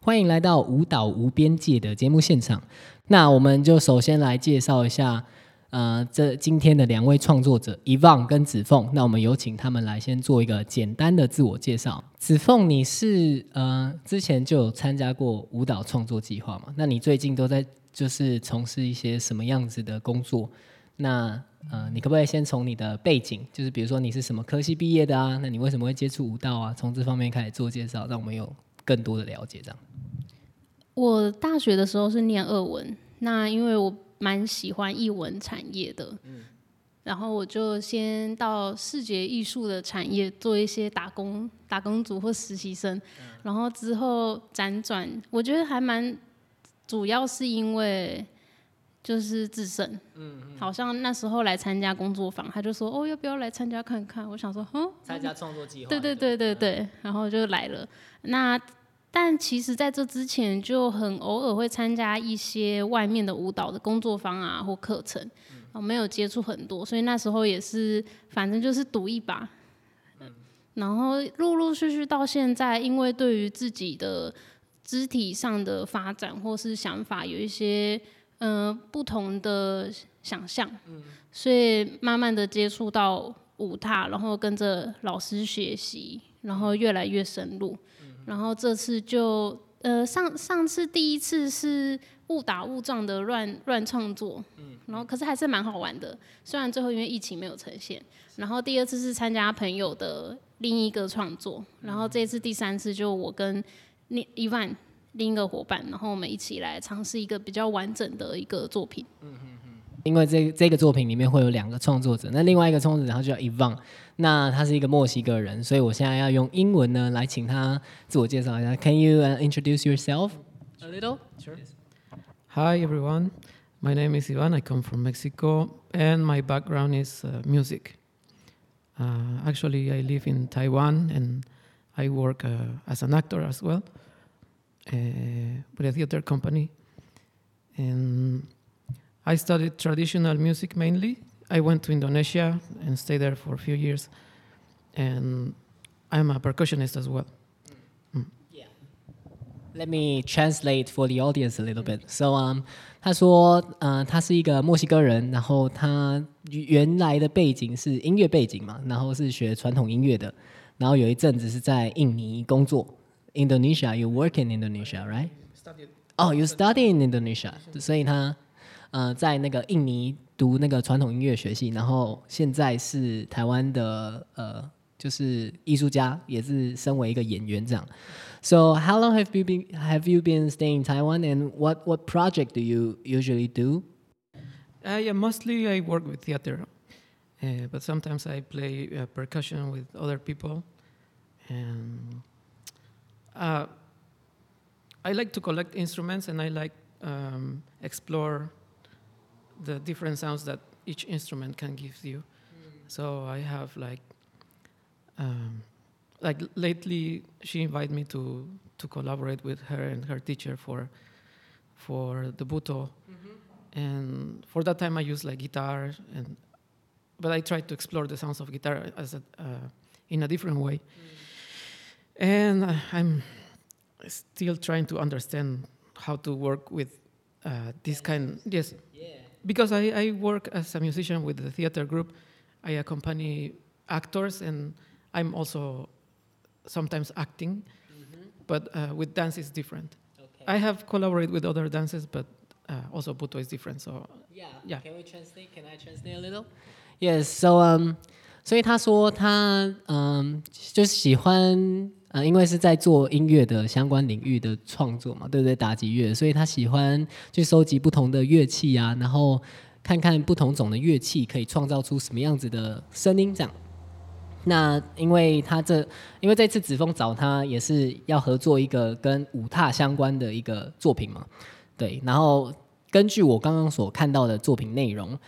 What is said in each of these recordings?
欢迎来到舞蹈无边界的节目现场。那我们就首先来介绍一下，呃，这今天的两位创作者伊旺跟子凤。那我们有请他们来先做一个简单的自我介绍。子凤，你是呃之前就有参加过舞蹈创作计划吗？那你最近都在就是从事一些什么样子的工作？那呃，你可不可以先从你的背景，就是比如说你是什么科系毕业的啊？那你为什么会接触舞蹈啊？从这方面开始做介绍，让我们有更多的了解。这样，我大学的时候是念二文，那因为我蛮喜欢译文产业的，嗯，然后我就先到视觉艺术的产业做一些打工、打工族或实习生，然后之后辗转，我觉得还蛮主要是因为。就是自胜，嗯，好像那时候来参加工作坊，他就说，哦，要不要来参加看看？我想说，哼，参加创作计划，对对对对对，然后就来了。那但其实在这之前，就很偶尔会参加一些外面的舞蹈的工作坊啊或课程，哦，没有接触很多，所以那时候也是，反正就是赌一把。嗯然后陆陆续续到现在，因为对于自己的肢体上的发展或是想法有一些。嗯，不同的想象，所以慢慢的接触到舞踏，然后跟着老师学习，然后越来越深入，然后这次就呃上上次第一次是误打误撞的乱乱创作，然后可是还是蛮好玩的，虽然最后因为疫情没有呈现，然后第二次是参加朋友的另一个创作，然后这次第三次就我跟那伊万。另一个伙伴，然后我们一起来尝试一个比较完整的一个作品。嗯嗯嗯。因为这这个作品里面会有两个创作者，那另外一个创作者他就叫 Ivan，那他是一个墨西哥人，所以我现在要用英文呢来请他自我介绍一下。Can you introduce yourself a little? Sure. Hi everyone, my name is Ivan. I come from Mexico, and my background is music. Uh, actually, I live in Taiwan, and I work as an actor as well. uh, with a theater company. And I studied traditional music mainly. I went to Indonesia and stayed there for a few years. And I'm a percussionist as well. Mm. Yeah. Let me translate for the audience a little bit. So, um, 他说，呃，他是一个墨西哥人，然后他原来的背景是音乐背景嘛，然后是学传统音乐的，然后有一阵子是在印尼工作 ，Indonesia, you work in Indonesia, right? Oh, you study in Indonesia. 所以他呃在那个印尼读那个传统音乐学系，然后现在是台湾的呃就是艺术家，也是身为一个演员这样。So how long have you been have you been staying in Taiwan, and what what project do you usually do? Uh, yeah, mostly I work with theater, uh, but sometimes I play uh, percussion with other people, and uh, I like to collect instruments and I like um, explore the different sounds that each instrument can give you. Mm. So I have like, um, like lately she invited me to to collaborate with her and her teacher for for the buto, mm-hmm. and for that time I used like guitar and, but I tried to explore the sounds of guitar as a, uh, in a different way. Mm and I'm still trying to understand how to work with uh, this kind. Yes, yeah. because I, I work as a musician with the theater group. I accompany actors, and I'm also sometimes acting. Mm-hmm. But uh, with dance, it's different. Okay. I have collaborated with other dances, but uh, also Buto is different. So yeah, yeah. Can we translate? Can I translate a little? Yes. So um, 所以他说他嗯，就是喜欢呃，因为是在做音乐的相关领域的创作嘛，对不对？打击乐，所以他喜欢去收集不同的乐器啊，然后看看不同种的乐器可以创造出什么样子的声音。这样，那因为他这，因为这次子枫找他也是要合作一个跟舞踏相关的一个作品嘛，对。然后根据我刚刚所看到的作品内容，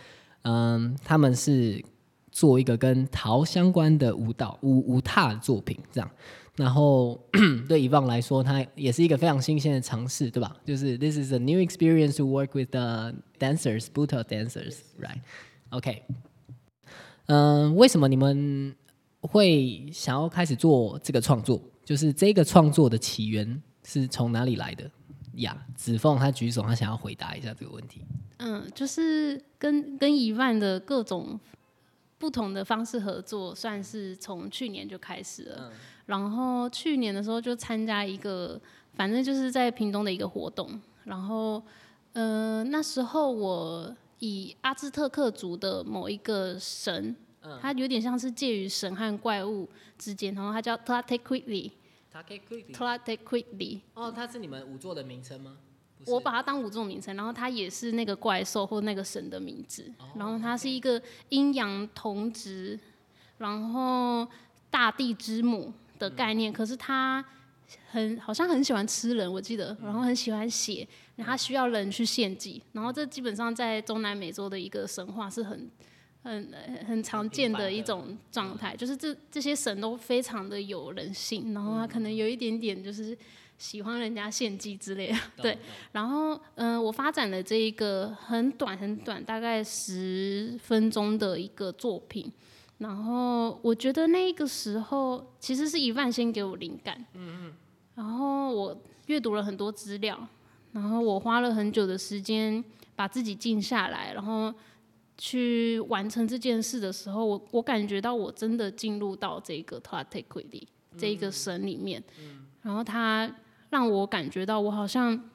嗯，他们是做一个跟陶相关的舞蹈舞舞踏作品，这样。然后 对以旺来说，它也是一个非常新鲜的尝试，对吧？就是 this is a new experience to work with the dancers, Buddha dancers, right? OK。嗯，为什么你们会想要开始做这个创作？就是这个创作的起源是从哪里来的？呀，子凤她举手，她想要回答一下这个问题。嗯，就是跟跟伊万的各种不同的方式合作，算是从去年就开始了。然后去年的时候就参加一个，反正就是在屏东的一个活动。然后，呃，那时候我以阿兹特克族的某一个神，它有点像是介于神和怪物之间，然后它叫 Tlatequitli。Tlatequitli。哦，它是你们五座的名称吗？我把它当五种名称，然后它也是那个怪兽或那个神的名字。然后它是一个阴阳同值，然后大地之母的概念。可是它很好像很喜欢吃人，我记得，然后很喜欢血，它需要人去献祭。然后这基本上在中南美洲的一个神话是很很很常见的一种状态，就是这这些神都非常的有人性，然后它可能有一点点就是。喜欢人家献祭之类的，对。然后，嗯，我发展了这一个很短很短，大概十分钟的一个作品。然后，我觉得那个时候其实是一万先给我灵感。嗯嗯。然后我阅读了很多资料，然后我花了很久的时间把自己静下来，然后去完成这件事的时候，我我感觉到我真的进入到这个 t a t e q u i l y 这一个神里面。嗯。然后他。让我感觉到，我好像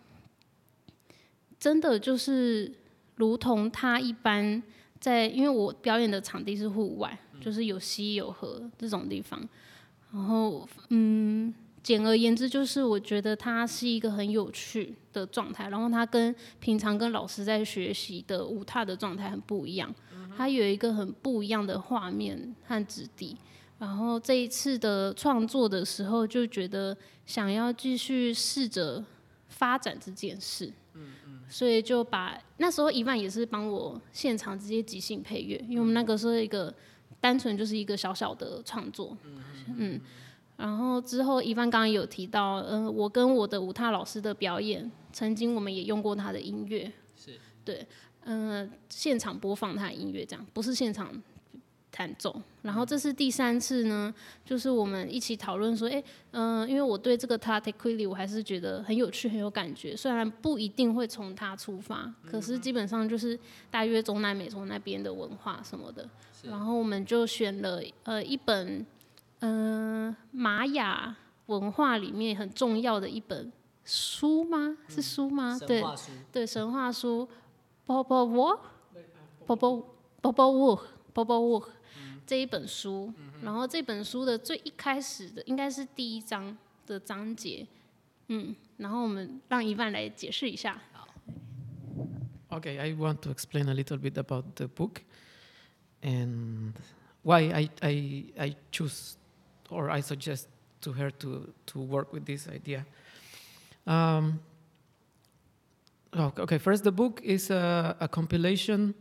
真的就是如同他一般，在因为我表演的场地是户外，就是有溪有河这种地方。然后，嗯，简而言之，就是我觉得他是一个很有趣的状态。然后他跟平常跟老师在学习的舞踏的状态很不一样，他有一个很不一样的画面和质地。然后这一次的创作的时候，就觉得想要继续试着发展这件事，嗯嗯，所以就把那时候伊万也是帮我现场直接即兴配乐，因为我们那个是一个单纯就是一个小小的创作，嗯嗯，然后之后伊万刚刚有提到，嗯，我跟我的舞踏老师的表演，曾经我们也用过他的音乐，是。对，嗯，现场播放他的音乐这样，不是现场。弹奏，然后这是第三次呢，就是我们一起讨论说，哎，嗯，因为我对这个 t a t e q u i l y 我还是觉得很有趣，很有感觉。虽然不一定会从它出发，可是基本上就是大约中南美洲那边的文化什么的。然后我们就选了呃一本，嗯，玛雅文化里面很重要的一本书吗？是书吗？对对，神话书，Bobo War，Bobo Bobo War，Bobo War。这一本书，然后这本书的最一开始的应该是第一章的章节，嗯，然后我们让伊万来解释一下。Okay, I want to explain a little bit about the book and why I I I choose or I suggest to her to to work with this idea. Um, okay, first the book is a, a compilation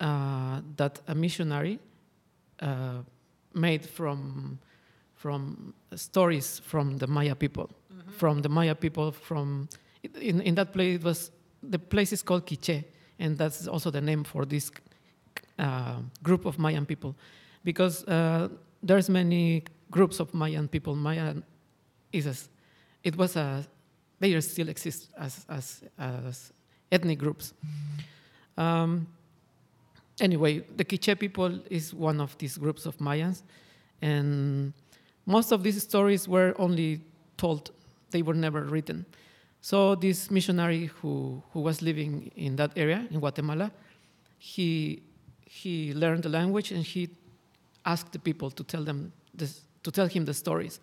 uh, that a missionary uh, made from from stories from the Maya people, mm-hmm. from the Maya people. From in in that place it was the place is called Quiche, and that's also the name for this uh, group of Mayan people, because uh, there's many groups of Mayan people. Mayan is a, it was a they still exist as as, as ethnic groups. Um, anyway, the Quiche people is one of these groups of Mayans, and most of these stories were only told; they were never written. So this missionary who who was living in that area in Guatemala, he he learned the language and he asked the people to tell them this, to tell him the stories.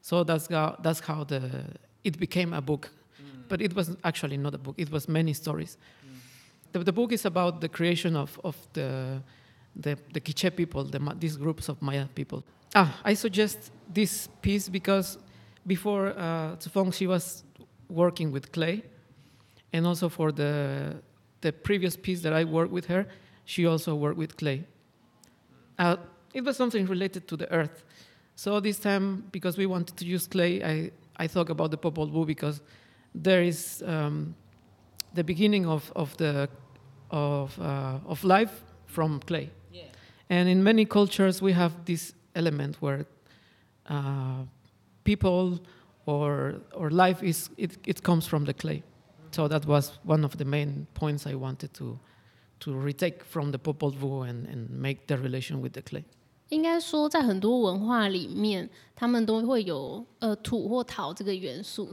So that's how that's how the it became a book, mm. but it was actually not a book. It was many stories. The, the book is about the creation of, of the, the, the Quiche people, the, these groups of Maya people. Ah, I suggest this piece because before uh, Tsufong, she was working with clay, and also for the, the previous piece that I worked with her, she also worked with clay. Uh, it was something related to the earth. So this time, because we wanted to use clay, I, I thought about the Popol Vuh because there is um, the beginning of, of the of, uh, of life from clay. Yeah. And in many cultures, we have this element where uh, people or or life is it, it comes from the clay. So that was one of the main points I wanted to to retake from the Popol Vuh and, and make the relation with the clay. 应该说，在很多文化里面，他们都会有呃土或陶这个元素，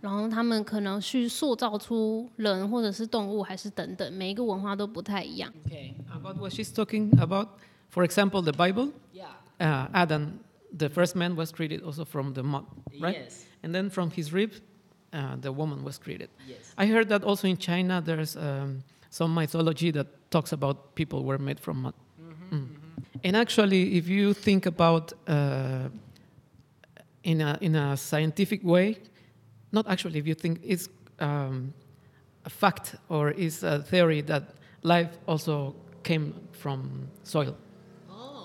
然后他们可能去塑造出人或者是动物，还是等等，每一个文化都不太一样。 Okay. About what she's talking about, for example, the Bible, Yeah. uh, Adam, the first man was created also from the mud, right? Yes. And then from his rib, uh, the woman was created. Yes. I heard that also in China, there's um, some mythology that talks about people were made from mud. Mm. And actually, if you think about uh, in a in a scientific way, not actually, if you think it's um, a fact or is a theory that life also came from soil.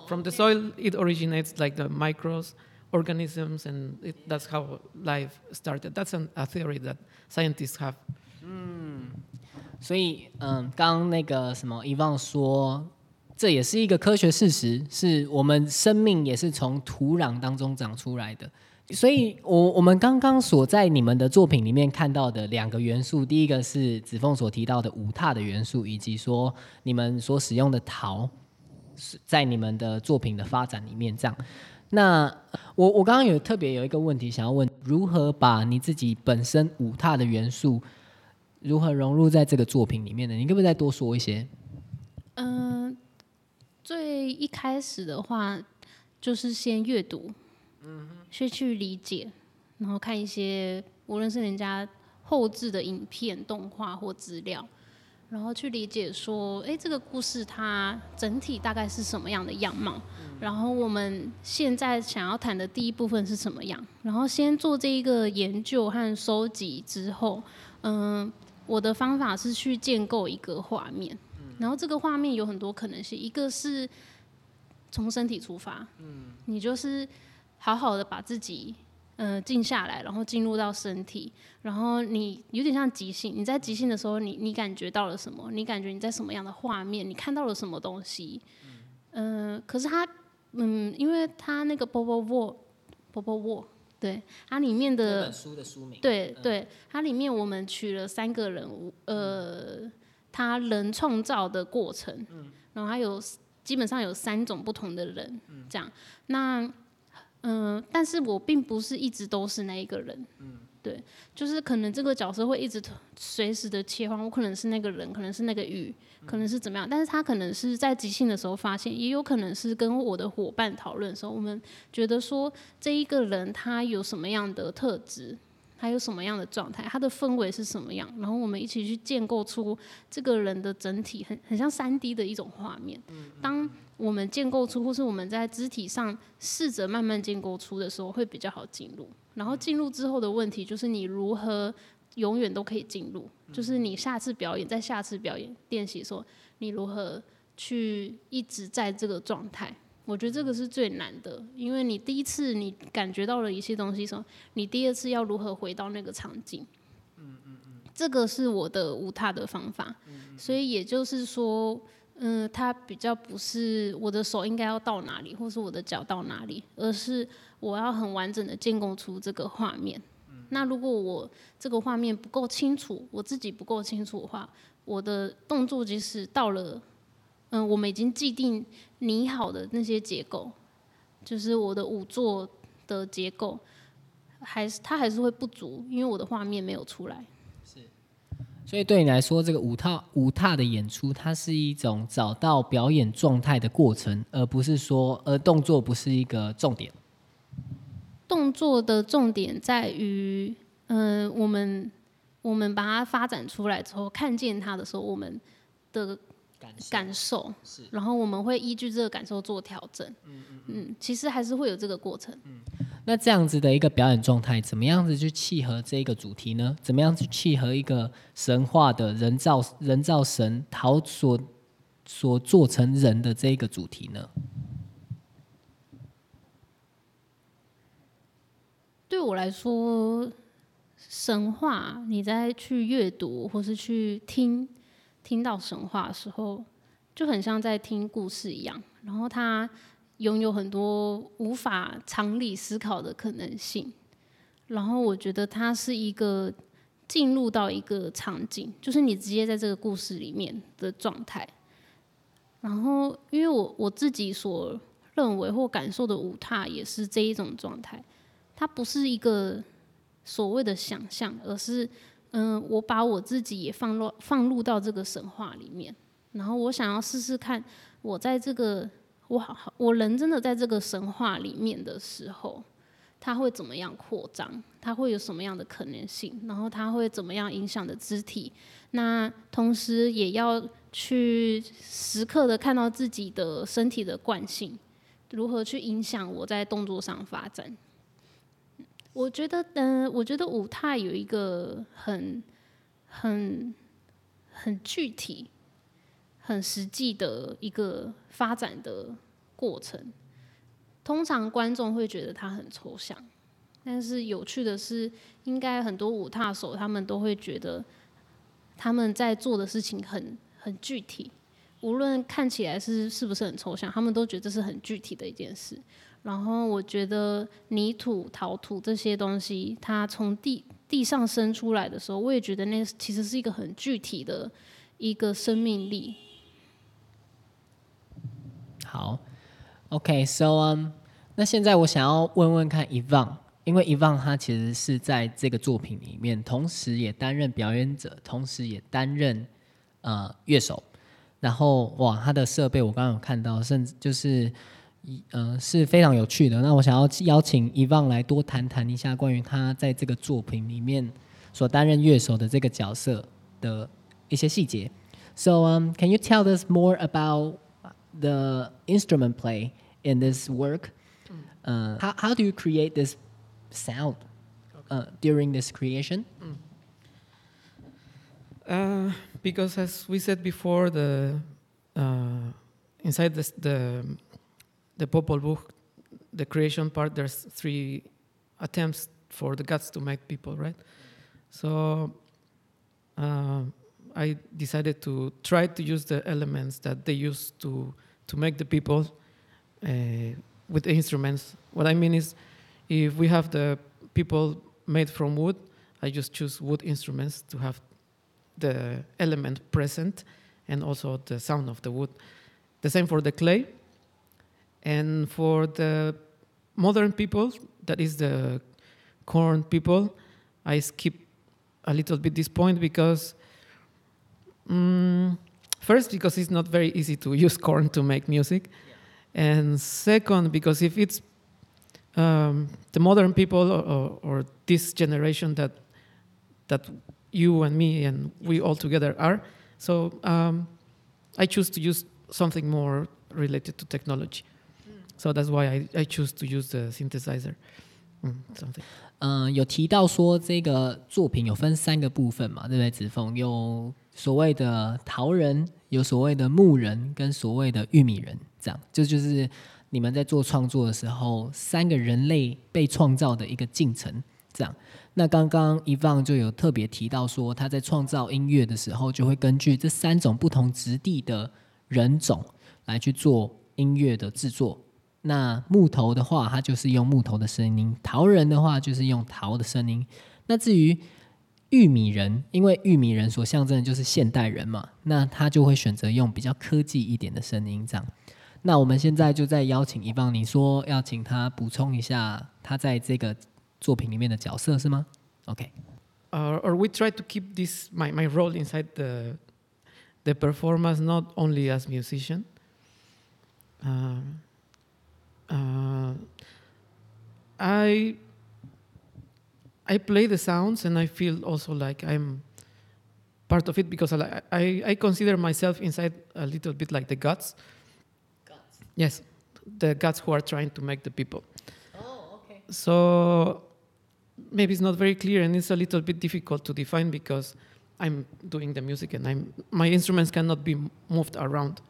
From the soil, it originates like the microbes, organisms, and it, that's how life started. That's an, a theory that scientists have. 所以，嗯，刚刚那个什么，遗忘说， 这也是一个科学事实，是我们生命也是从土壤当中长出来的。所以我我们刚刚所在你们的作品里面看到的两个元素，第一个是子凤所提到的五踏的元素，以及说你们所使用的陶，在你们的作品的发展里面这样。那我我刚刚有特别有一个问题想要问，如何把你自己本身五踏的元素如何融入在这个作品里面呢？你可不可以再多说一些？嗯、最一开始的话，就是先阅读，嗯先去理解，然后看一些无论是人家后置的影片、动画或资料，然后去理解说，哎，这个故事它整体大概是什么样的样貌，然后我们现在想要谈的第一部分是什么样，然后先做这一个研究和收集之后，嗯、我的方法是去建构一个画面。然后这个画面有很多可能性，一个是从身体出发，嗯，你就是好好的把自己呃静下来，然后进入到身体，然后你有点像即兴，你在即兴的时候，你你感觉到了什么？你感觉你在什么样的画面？你看到了什么东西？嗯、呃，可是它，嗯，因为它那个 Bobo War Bobo War，对，它里面的书的书名对对，它里面我们取了三个人物，呃，他人创造的过程，然后还有基本上有三种不同的人，这样。那嗯、但是我并不是一直都是那一个人，对，就是可能这个角色会一直随时的切换，我可能是那个人，可能是那个鱼，可能是怎么样，但是他可能是在即兴的时候发现，也有可能是跟我的伙伴讨论的时候，我们觉得说这一个人他有什么样的特质，他有什么样的状态，他的氛围是什么样，然后我们一起去建构出这个人的整体，很很像三 D 的一种画面。当我们建构出，或是我们在肢体上试着慢慢建构出的时候，会比较好进入。然后进入之后的问题就是你如何永远都可以进入，就是你下次表演，在下次表演练习的时候，你如何去一直在这个状态。我觉得这个是最难的，因为你第一次你感觉到了一些东西的时候，你第二次要如何回到那个场景？嗯嗯嗯这个是我的无他的方法，所以也就是说，嗯，它比较不是我的手应该要到哪里，或是我的脚到哪里，而是我要很完整的建构出这个画面。那如果我这个画面不够清楚，我自己不够清楚的话，我的动作即使到了，嗯，我们已经既定拟好的那些结构，就是我的五座的结构，还是它还是会不足，因为我的画面没有出来。是所以对你来说，这个五踏五踏的演出，它是一种找到表演状态的过程，而不是说，而动作不是一个重点。动作的重点在于，嗯、我们我们把它发展出来之后，看见它的时候，我们的感受感受，是然后我们会依据这个感受做调整。嗯其实还是会有这个过程。那这样子的一个表演状态，怎么样子去契合这个主题呢？怎么样去契合一个神话的人造人造神陶所所做成人的这一个主题呢？对我来说，神话你在去阅读或是去听听到神话的时候，就很像在听故事一样，然后它拥有很多无法常理思考的可能性，然后我觉得它是一个进入到一个场景，就是你直接在这个故事里面的状态。然后，因为我我自己所认为或感受的舞踏也是这一种状态，它不是一个所谓的想象，而是嗯，我把我自己也放入放入到这个神话里面，然后我想要试试看，我在这个我好我人真的在这个神话里面的时候。它会怎么样扩张？它会有什么样的可能性？然后它会怎么样影响的肢体？那同时也要去时刻的看到自己的身体的惯性，如何去影响我在动作上发展？我觉得，嗯，我觉得舞踏有一个很、很、很具体、很实际的一个发展的过程。通常观众会觉得它很抽象，但是有趣的是，应该很多舞踏手他们都会觉得他们在做的事情很很具体，无论看起来是是不是很抽象，他们都觉得这是很具体的一件事。然后我觉得泥土、陶土这些东西，它从地地上生出来的时候，我也觉得那其实是一个很具体的一个生命力。好。OK，so um，那现在我想要问问看 Evan，因为 Evan 他其实是在这个作品里面，同时也担任表演者，同时也担任呃乐手。然后哇，他的设备我刚刚有看到，甚至就是呃是非常有趣的。那我想要邀请 Evan 来多谈谈一下关于他在这个作品里面所担任乐手的这个角色的一些细节。So um, can you tell us more about the instrument play in this work. Mm. Uh, how, how do you create this sound uh, during this creation? Mm. Uh, because as we said before, the uh, inside this, the the Popol Vuh, the creation part, there's three attempts for the gods to make people, right? So uh, I decided to try to use the elements that they used to to make the people uh, with the instruments. What I mean is, if we have the people made from wood, I just choose wood instruments to have the element present and also the sound of the wood. The same for the clay. And for the modern people, that is the corn people, I skip a little bit this point because um, First, because it's not very easy to use corn to make music. Yeah. And second, because if it's um, the modern people or, or, this generation that, that you and me and we all together are, so um, I choose to use something more related to technology. So that's why I, I choose to use the synthesizer. 嗯 something. 嗯，有提到说这个作品有分三个部分嘛，对不对？子凤有所谓的桃人，有所谓的木人，跟所谓的玉米人，这样，这就是你们在做创作的时候，三个人类被创造的一个进程。这样，那刚刚一放就有特别提到说，他在创造音乐的时候，就会根据这三种不同质地的人种来去做音乐的制作。那木头的话，它就是用木头的声音；陶人的话，就是用陶的声音。那至于玉米人，因为玉米人所象征的就是现代人嘛，那他就会选择用比较科技一点的声音这样。那我们现在就在邀请一方，你说要请他补充一下他在这个作品里面的角色是吗？OK。Uh, or we try to keep this my, my role inside the the performance not only as musician. Uh, uh, I I play the sounds and I feel also like I'm part of it because I, I, I consider myself inside a little bit like the gods. Gods. Yes, the gods who are trying to make the people. Oh, okay. So maybe it's not very clear and it's a little bit difficult to define because I'm doing the music and I'm my instruments cannot be moved around.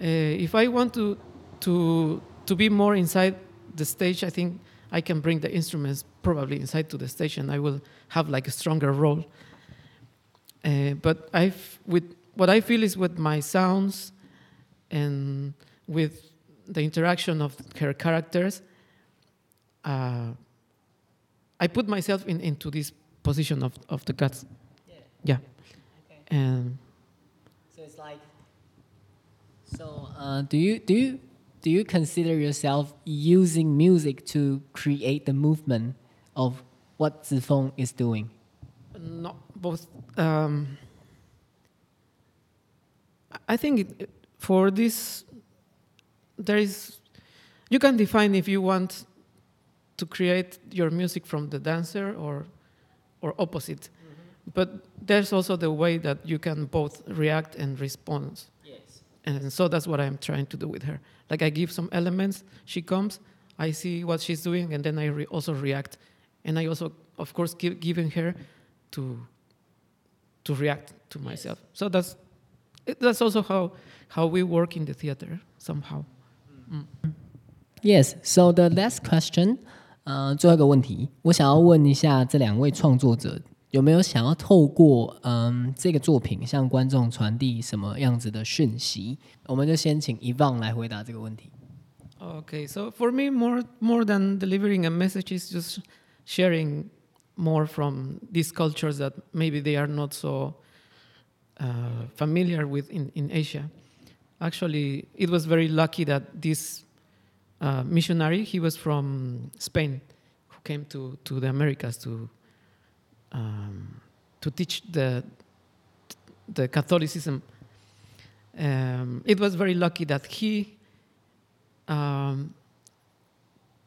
Uh, if I want to to to be more inside the stage, I think I can bring the instruments probably inside to the stage, and I will have like a stronger role. Uh, but I, with what I feel is with my sounds, and with the interaction of her characters, uh, I put myself in, into this position of, of the gods. Yeah. And So it's like. So, uh, do you do you do you consider yourself using music to create the movement of what Zifeng is doing? not both. Um, I think it, for this, there is, you can define if you want to create your music from the dancer or, or opposite. But there's also the way that you can both react and respond. Yes. And so that's what I'm trying to do with her. Like I give some elements, she comes, I see what she's doing, and then I re- also react. And I also, of course, give, giving her to to react to myself. So that's it- that's also how how we work in the theater somehow. Yes. So the last question，呃，最后一个问题，我想要问一下这两位创作者 有没有想要透过嗯这个作品向观众传递什么样子的讯息？我们就先请 Evan 来回答这个问题。 Okay, so for me, more more than delivering a message is just sharing more from these cultures that maybe they are not so uh, familiar with in, in Asia. Actually, it was very lucky that this uh, missionary, he was from Spain, who came to, to the Americas to um, to teach the the Catholicism. Um, it was very lucky that he um,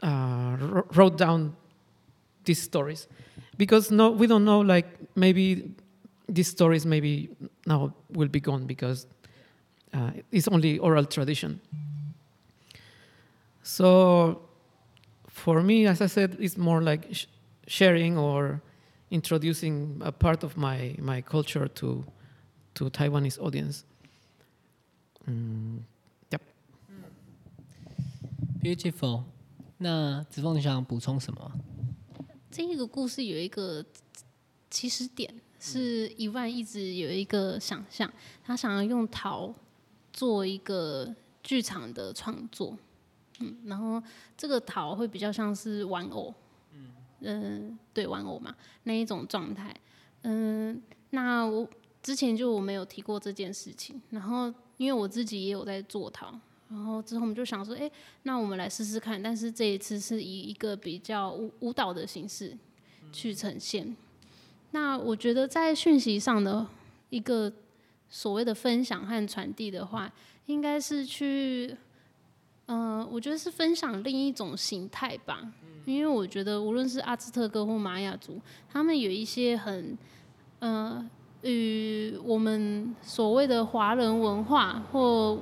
uh, wrote down these stories because no we don't know like maybe these stories maybe now will be gone because uh, it's only oral tradition so for me as i said it's more like sh- sharing or introducing a part of my, my culture to to taiwanese audience mm, Beautiful。那子凤，你想补充什么？这一个故事有一个起始点，是一万一直有一个想象，他想要用陶做一个剧场的创作，嗯，然后这个陶会比较像是玩偶，嗯、对，玩偶嘛那一种状态，嗯、那我之前就我没有提过这件事情，然后因为我自己也有在做陶，然后之后我们就想说，哎、那我们来试试看，但是这一次是以一个比较舞舞蹈的形式去呈现。那我觉得在讯息上的一个所谓的分享和传递的话，应该是去，呃，我觉得是分享另一种形态吧。因为我觉得无论是阿兹特克或玛雅族，他们有一些很，呃，与我们所谓的华人文化或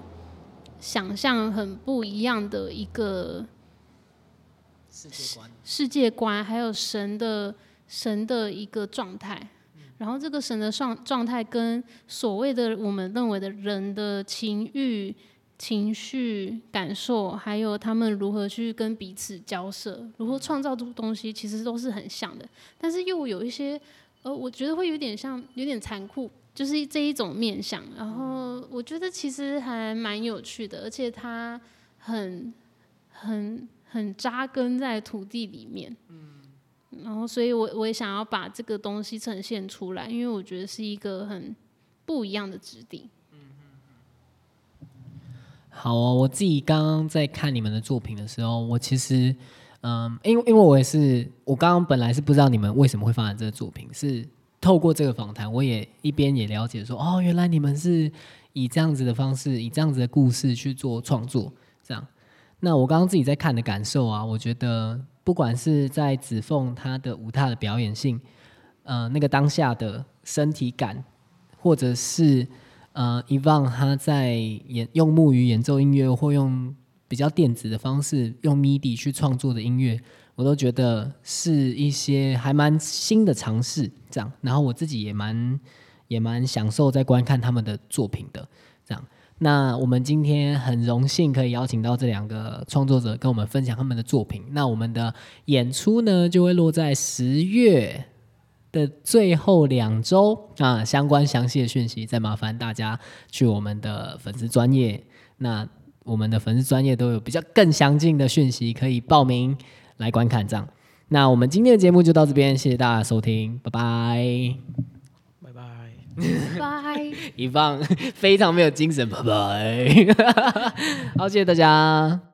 想象很不一样的一个世界观。世界观，还有神的神的一个状态。然后这个神的状状态跟所谓的我们认为的人的情欲、情绪、感受，还有他们如何去跟彼此交涉，如何创造出东西，其实都是很像的。但是又有一些，呃，我觉得会有点像，有点残酷，就是这一种面相。然后我觉得其实还蛮有趣的，而且它很很很扎根在土地里面。嗯然后，所以我我也想要把这个东西呈现出来，因为我觉得是一个很不一样的质地。好哦，我自己刚刚在看你们的作品的时候，我其实，嗯，因为因为我也是，我刚刚本来是不知道你们为什么会发展这个作品，是透过这个访谈，我也一边也了解说，哦，原来你们是以这样子的方式，以这样子的故事去做创作，这样。那我刚刚自己在看的感受啊，我觉得不管是在子凤他的舞踏的表演性，呃，那个当下的身体感，或者是呃，Evan 他在演用木鱼演奏音乐，或用比较电子的方式用 MIDI 去创作的音乐，我都觉得是一些还蛮新的尝试。这样，然后我自己也蛮也蛮享受在观看他们的作品的。这样，那我们今天很荣幸可以邀请到这两个创作者跟我们分享他们的作品。那我们的演出呢，就会落在十月的最后两周啊，相关详细的讯息再麻烦大家去我们的粉丝专业，那我们的粉丝专业都有比较更详尽的讯息可以报名来观看这样。那我们今天的节目就到这边，谢谢大家收听，拜拜。拜拜。拜。一放非常没有精神，拜拜。好，谢谢大家。